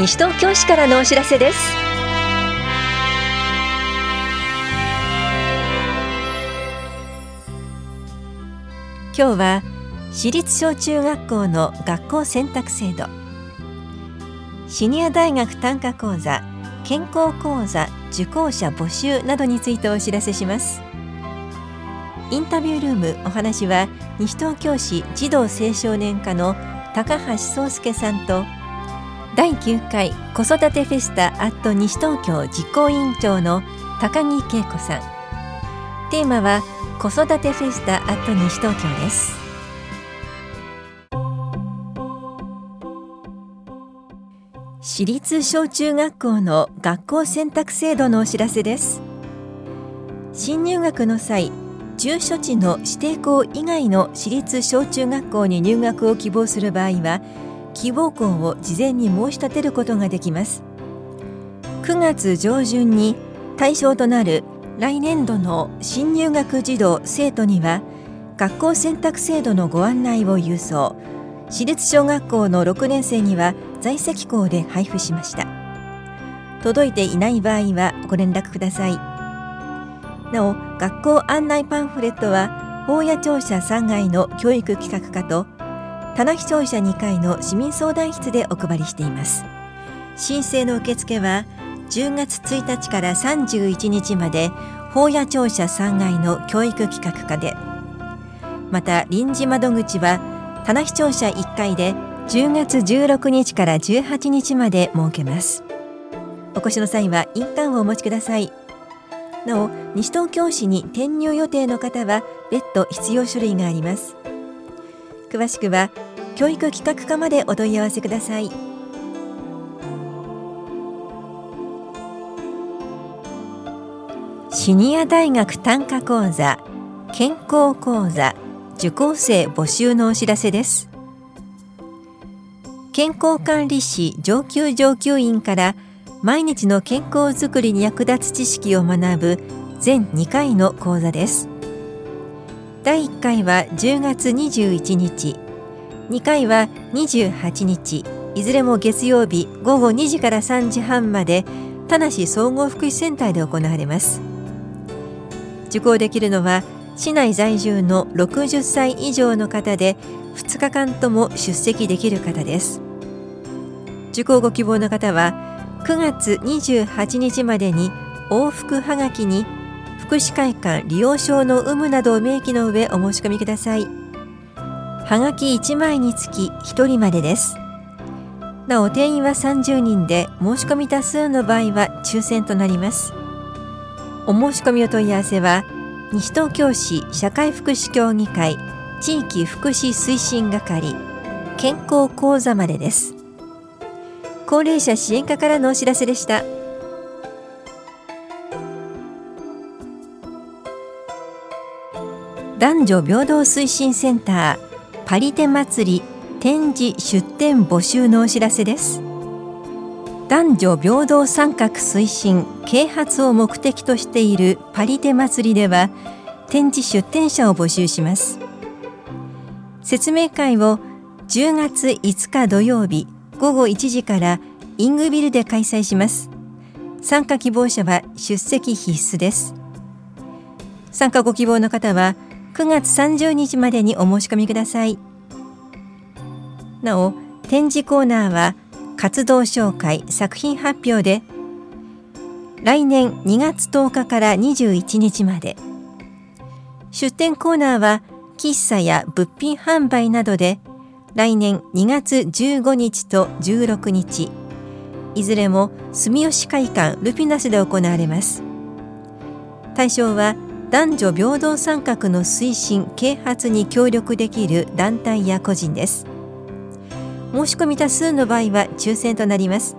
西東京市からのお知らせです。今日は私立小中学校の学校選択制度。シニア大学単価講座健康講座受講者募集などについてお知らせします。インタビュールームお話は西東京市児童青少年課の高橋壮介さんと第9回子育てフェスタアット西東京実行委員長の高木恵子さん。テーマは子育てフェスタアット西東京です。私立小中学校の学校選択制度のお知らせです。新入学の際住所地の指定校以外の私立小中学校に入学を希望する場合は希望校を事前に申し立てることができます。9月上旬に対象となる来年度の新入学児童生徒には学校選択制度のご案内を郵送。私立小学校の6年生には在籍校で配布しました。届いていない場合はご連絡ください。なお学校案内パンフレットは法屋庁舎3階の教育企画課と棚木庁舎2階の市民相談室でお配りしています。申請の受付は10月1日から31日まで法屋庁舎3階の教育企画課で。また臨時窓口は棚木庁舎1階で10月16日から18日まで設けます。お越しの際は印鑑をお持ちください。なお西東京市に転入予定の方は別途必要書類があります。詳しくは教育企画課までお問い合わせください。シニア大学単価講座健康講座受講生募集のお知らせです。健康管理士上級上級員から毎日の健康づくりに役立つ知識を学ぶ全2回の講座です。第1回は10月21日。2回は28日。いずれも月曜日午後2時から3時半まで田無総合福祉センターで行われます。受講できるのは市内在住の60歳以上の方で2日間とも出席できる方です。受講ご希望の方は9月28日までに往復はがきに福祉会館利用証の有無などを明記の上お申し込みください。はがき1枚につき1人までです。なお定員は30人で申し込み多数の場合は抽選となります。お申し込みお問い合わせは西東京市社会福祉協議会地域福祉推進係健康講座までです。高齢者支援課からのお知らせでした。男女平等推進センターパリテ祭り展示出展募集のお知らせです。男女平等参画推進啓発を目的としているパリテ祭りでは展示出展者を募集します。説明会を10月5日土曜日午後1時からイングビルで開催します。参加希望者は出席必須です。参加ご希望の方は9月30日までにお申し込みください。なお展示コーナーは活動紹介作品発表で来年2月10日から21日まで。出展コーナーは喫茶や物品販売などで来年2月15日と16日。いずれも住吉会館ルピナスで行われます。対象は男女平等参画の推進啓発に協力できる団体や個人です。申し込み多数の場合は抽選となります。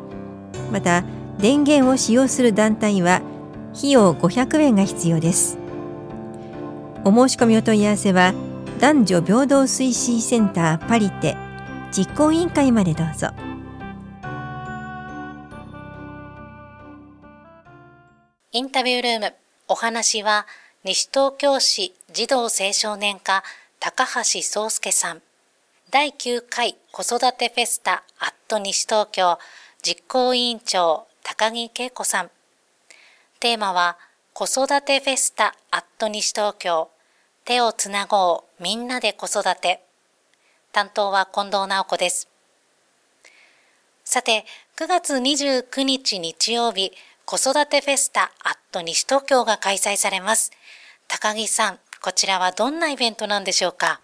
また電源を使用する団体は費用500円が必要です。お申し込みお問い合わせは男女平等推進センターパリテ実行委員会までどうぞ。インタビュールームお話は西東京市児童青少年課高橋壮介さん第9回子育てフェスタアット西東京実行委員長高木恵子さん。テーマは子育てフェスタアット西東京手をつなごうみんなで子育て。担当は近藤直子です。さて、9月29日日曜日、子育てフェスタアット西東京が開催されます。高木さん、こちらはどんなイベントなんでしょうか？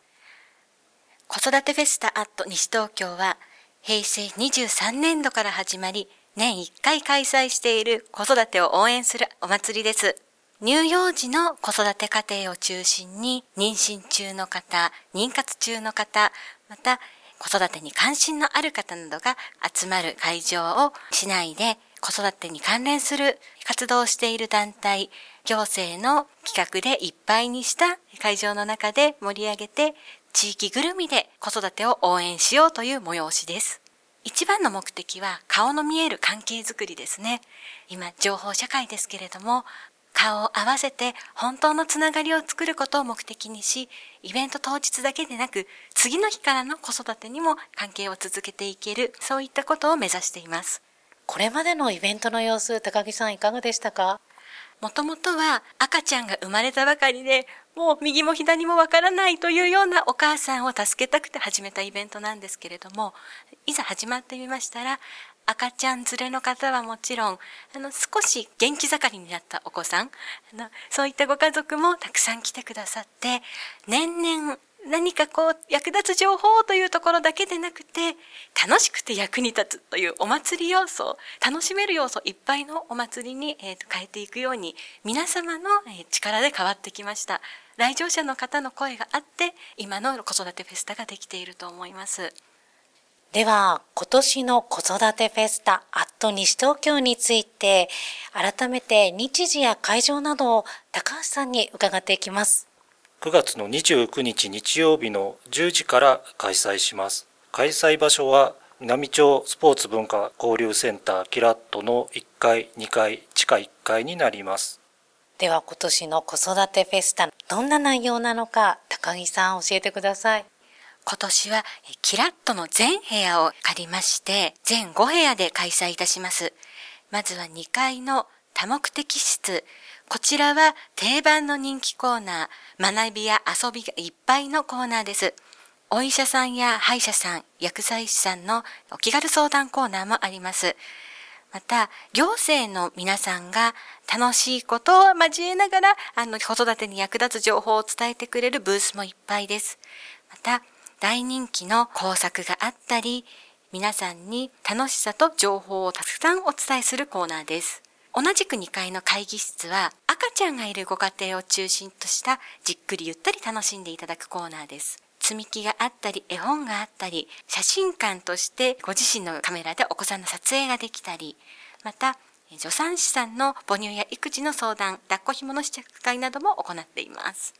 子育てフェスタアット西東京は平成23年度から始まり年1回開催している子育てを応援するお祭りです。乳幼児の子育て家庭を中心に妊娠中の方、妊活中の方、また子育てに関心のある方などが集まる会場を市内で子育てに関連する活動をしている団体、行政の企画でいっぱいにした会場の中で盛り上げて地域ぐるみで子育てを応援しようという催しです。一番の目的は顔の見える関係づくりですね。今、情報社会ですけれども、顔を合わせて本当のつながりを作ることを目的にし、イベント当日だけでなく、次の日からの子育てにも関係を続けていける、そういったことを目指しています。これまでのイベントの様子、高木さんいかがでしたか？もともとは赤ちゃんが生まれたばかりで、もう右も左もわからないというようなお母さんを助けたくて始めたイベントなんですけれども、いざ始まってみましたら、赤ちゃん連れの方はもちろん、あの、少し元気盛りになったお子さん、あの、そういったご家族もたくさん来てくださって、年々何かこう役立つ情報というところだけでなくて楽しくて役に立つというお祭り要素楽しめる要素いっぱいのお祭りに、えー、と変えていくように皆様の、え力で変わってきました。来場者の方の声があって今の子育てフェスタができていると思います。では今年の子育てフェスタアット西東京について改めて日時や会場などを高橋さんに伺っていきます。9月の29日日曜日の10時から開催します。開催場所は南町スポーツ文化交流センターキラットの1階、2階、地下1階になります。では今年の子育てフェスタ、どんな内容なのか、高木さん教えてください。今年はキラットの全部屋を借りまして、全5部屋で開催いたします。まずは2階の多目的室、こちらは定番の人気コーナー、学びや遊びがいっぱいのコーナーです。お医者さんや歯医者さん、薬剤師さんのお気軽相談コーナーもあります。また、行政の皆さんが楽しいことを交えながら、あの、子育てに役立つ情報を伝えてくれるブースもいっぱいです。また、大人気の工作があったり、皆さんに楽しさと情報をたくさんお伝えするコーナーです。同じく2階の会議室は赤ちゃんがいるご家庭を中心としたじっくりゆったり楽しんでいただくコーナーです。積み木があったり、絵本があったり、写真館としてご自身のカメラでお子さんの撮影ができたり、また、助産師さんの母乳や育児の相談、抱っこ紐の試着会なども行っています。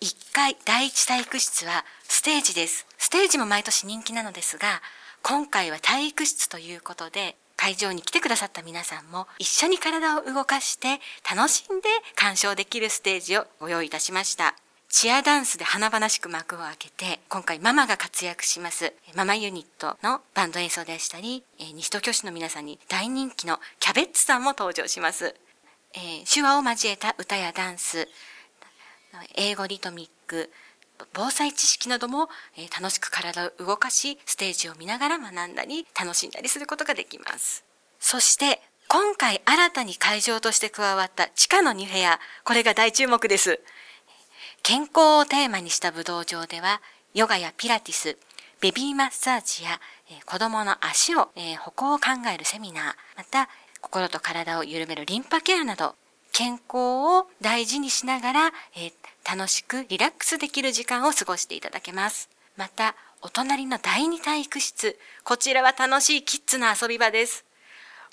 1階第一体育室はステージです。ステージも毎年人気なのですが、今回は体育室ということで、会場に来てくださった皆さんも一緒に体を動かして楽しんで鑑賞できるステージをご用意いたしました。チアダンスで華々しく幕を開けて、今回ママが活躍します、ママユニットのバンド演奏でしたり、西東京市の皆さんに大人気のキャベッツさんも登場します。えー、手話を交えた歌やダンス、英語リトミック、防災知識なども、え楽しく体を動かし、ステージを見ながら学んだり、楽しんだりすることができます。そして、今回新たに会場として加わった地下の2部屋、これが大注目です。健康をテーマにした武道場では、ヨガやピラティス、ベビーマッサージや、え子供の足を、え歩行を考えるセミナー、また、心と体を緩めるリンパケアなど、健康を大事にしながら、え楽しくリラックスできる時間を過ごしていただけます。また、お隣の第二体育室。こちらは楽しいキッズの遊び場です。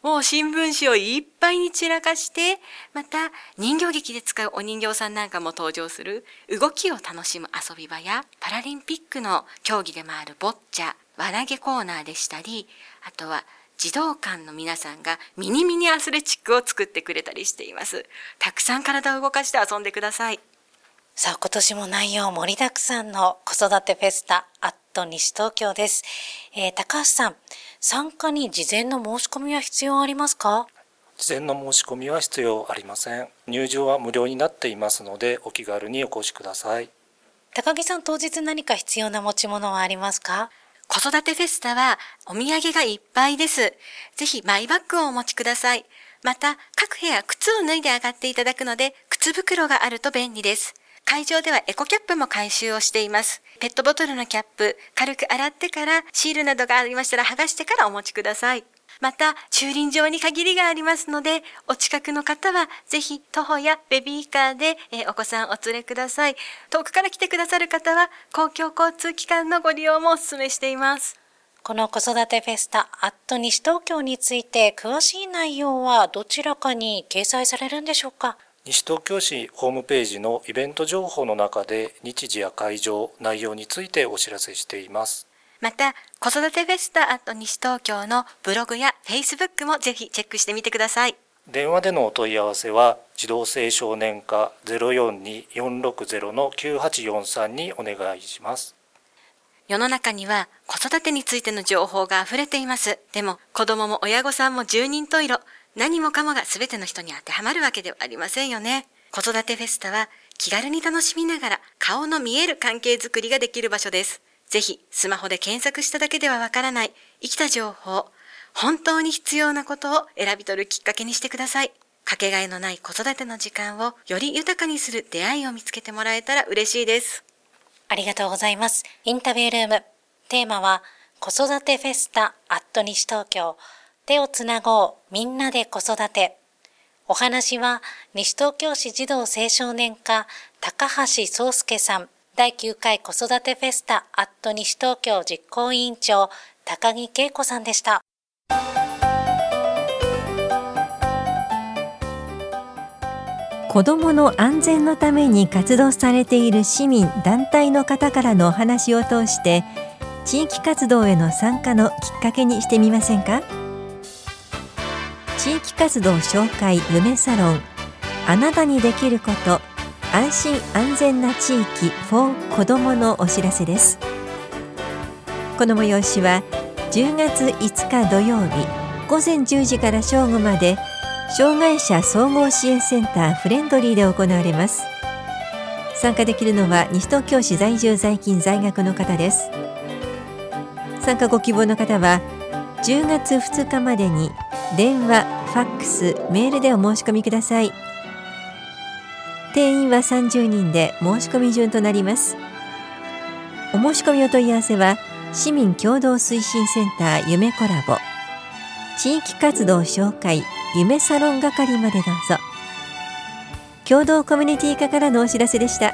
もう新聞紙をいっぱいに散らかして、また人形劇で使うお人形さんなんかも登場する動きを楽しむ遊び場やパラリンピックの競技でもあるボッチャ、輪投げコーナーでしたり、あとは児童館の皆さんがミニミニアスレチックを作ってくれたりしています。たくさん体を動かして遊んでください。さあ、今年も内容盛りだくさんの子育てフェスタ、アット西東京です。えー、高橋さん、参加に事前の申し込みは必要ありますか？事前の申し込みは必要ありません入場は無料になっていますのでお気軽にお越しください高木さん当日何か必要な持ち物はありますか？子育てフェスタはお土産がいっぱいです。ぜひマイバッグをお持ちください。また、各部屋靴を脱いで上がっていただくので、靴袋があると便利です。会場ではエコキャップも回収をしています。ペットボトルのキャップ、軽く洗ってからシールなどがありましたら剥がしてからお持ちください。また、駐輪場に限りがありますので、お近くの方はぜひ徒歩やベビーカーで、えお子さんお連れください。遠くから来てくださる方は、公共交通機関のご利用もお勧めしています。この子育てフェスタ、アット西東京について詳しい内容はどちらかに掲載されるんでしょうか？西東京市ホームページのイベント情報の中で日時や会場、内容についてお知らせしています。また、子育てフェスタ西東京のブログやフェイスブックもぜひチェックしてみてください。電話でのお問い合わせは、児童青少年課042-460-9843にお願いします。世の中には子育てについての情報が溢れています。でも、子供も親御さんも十人十色。何もかもが全ての人に当てはまるわけではありませんよね。子育てフェスタは気軽に楽しみながら顔の見える関係づくりができる場所です。ぜひスマホで検索しただけではわからない生きた情報、本当に必要なことを選び取るきっかけにしてください。かけがえのない子育ての時間をより豊かにする出会いを見つけてもらえたら嬉しいです。ありがとうございます。インタビュールーム。テーマは子育てフェスタアット西東京。手をつなごう、みんなで子育て。お話は、西東京市児童青少年課、高橋宗介さん、第9回子育てフェスタ、アット西東京実行委員長、高木恵子さんでした。子どもの安全のために活動されている市民団体の方からのお話を通して地域活動への参加のきっかけにしてみませんか？地域活動紹介夢サロン。あなたにできること。安心安全な地域。for 子どものお知らせです。この催しは10月5日土曜日午前10時から正午まで障害者総合支援センターフレンドリーで行われます。参加できるのは西東京市在住在勤在学の方です。参加ご希望の方は10月2日までに電話、ファックス、メールでお申し込みください。定員は30人で申し込み順となります。お申し込みお問い合わせは市民共同推進センター夢コラボ。地域活動紹介夢サロン係までどうぞ。共同コミュニティ課からのお知らせでした。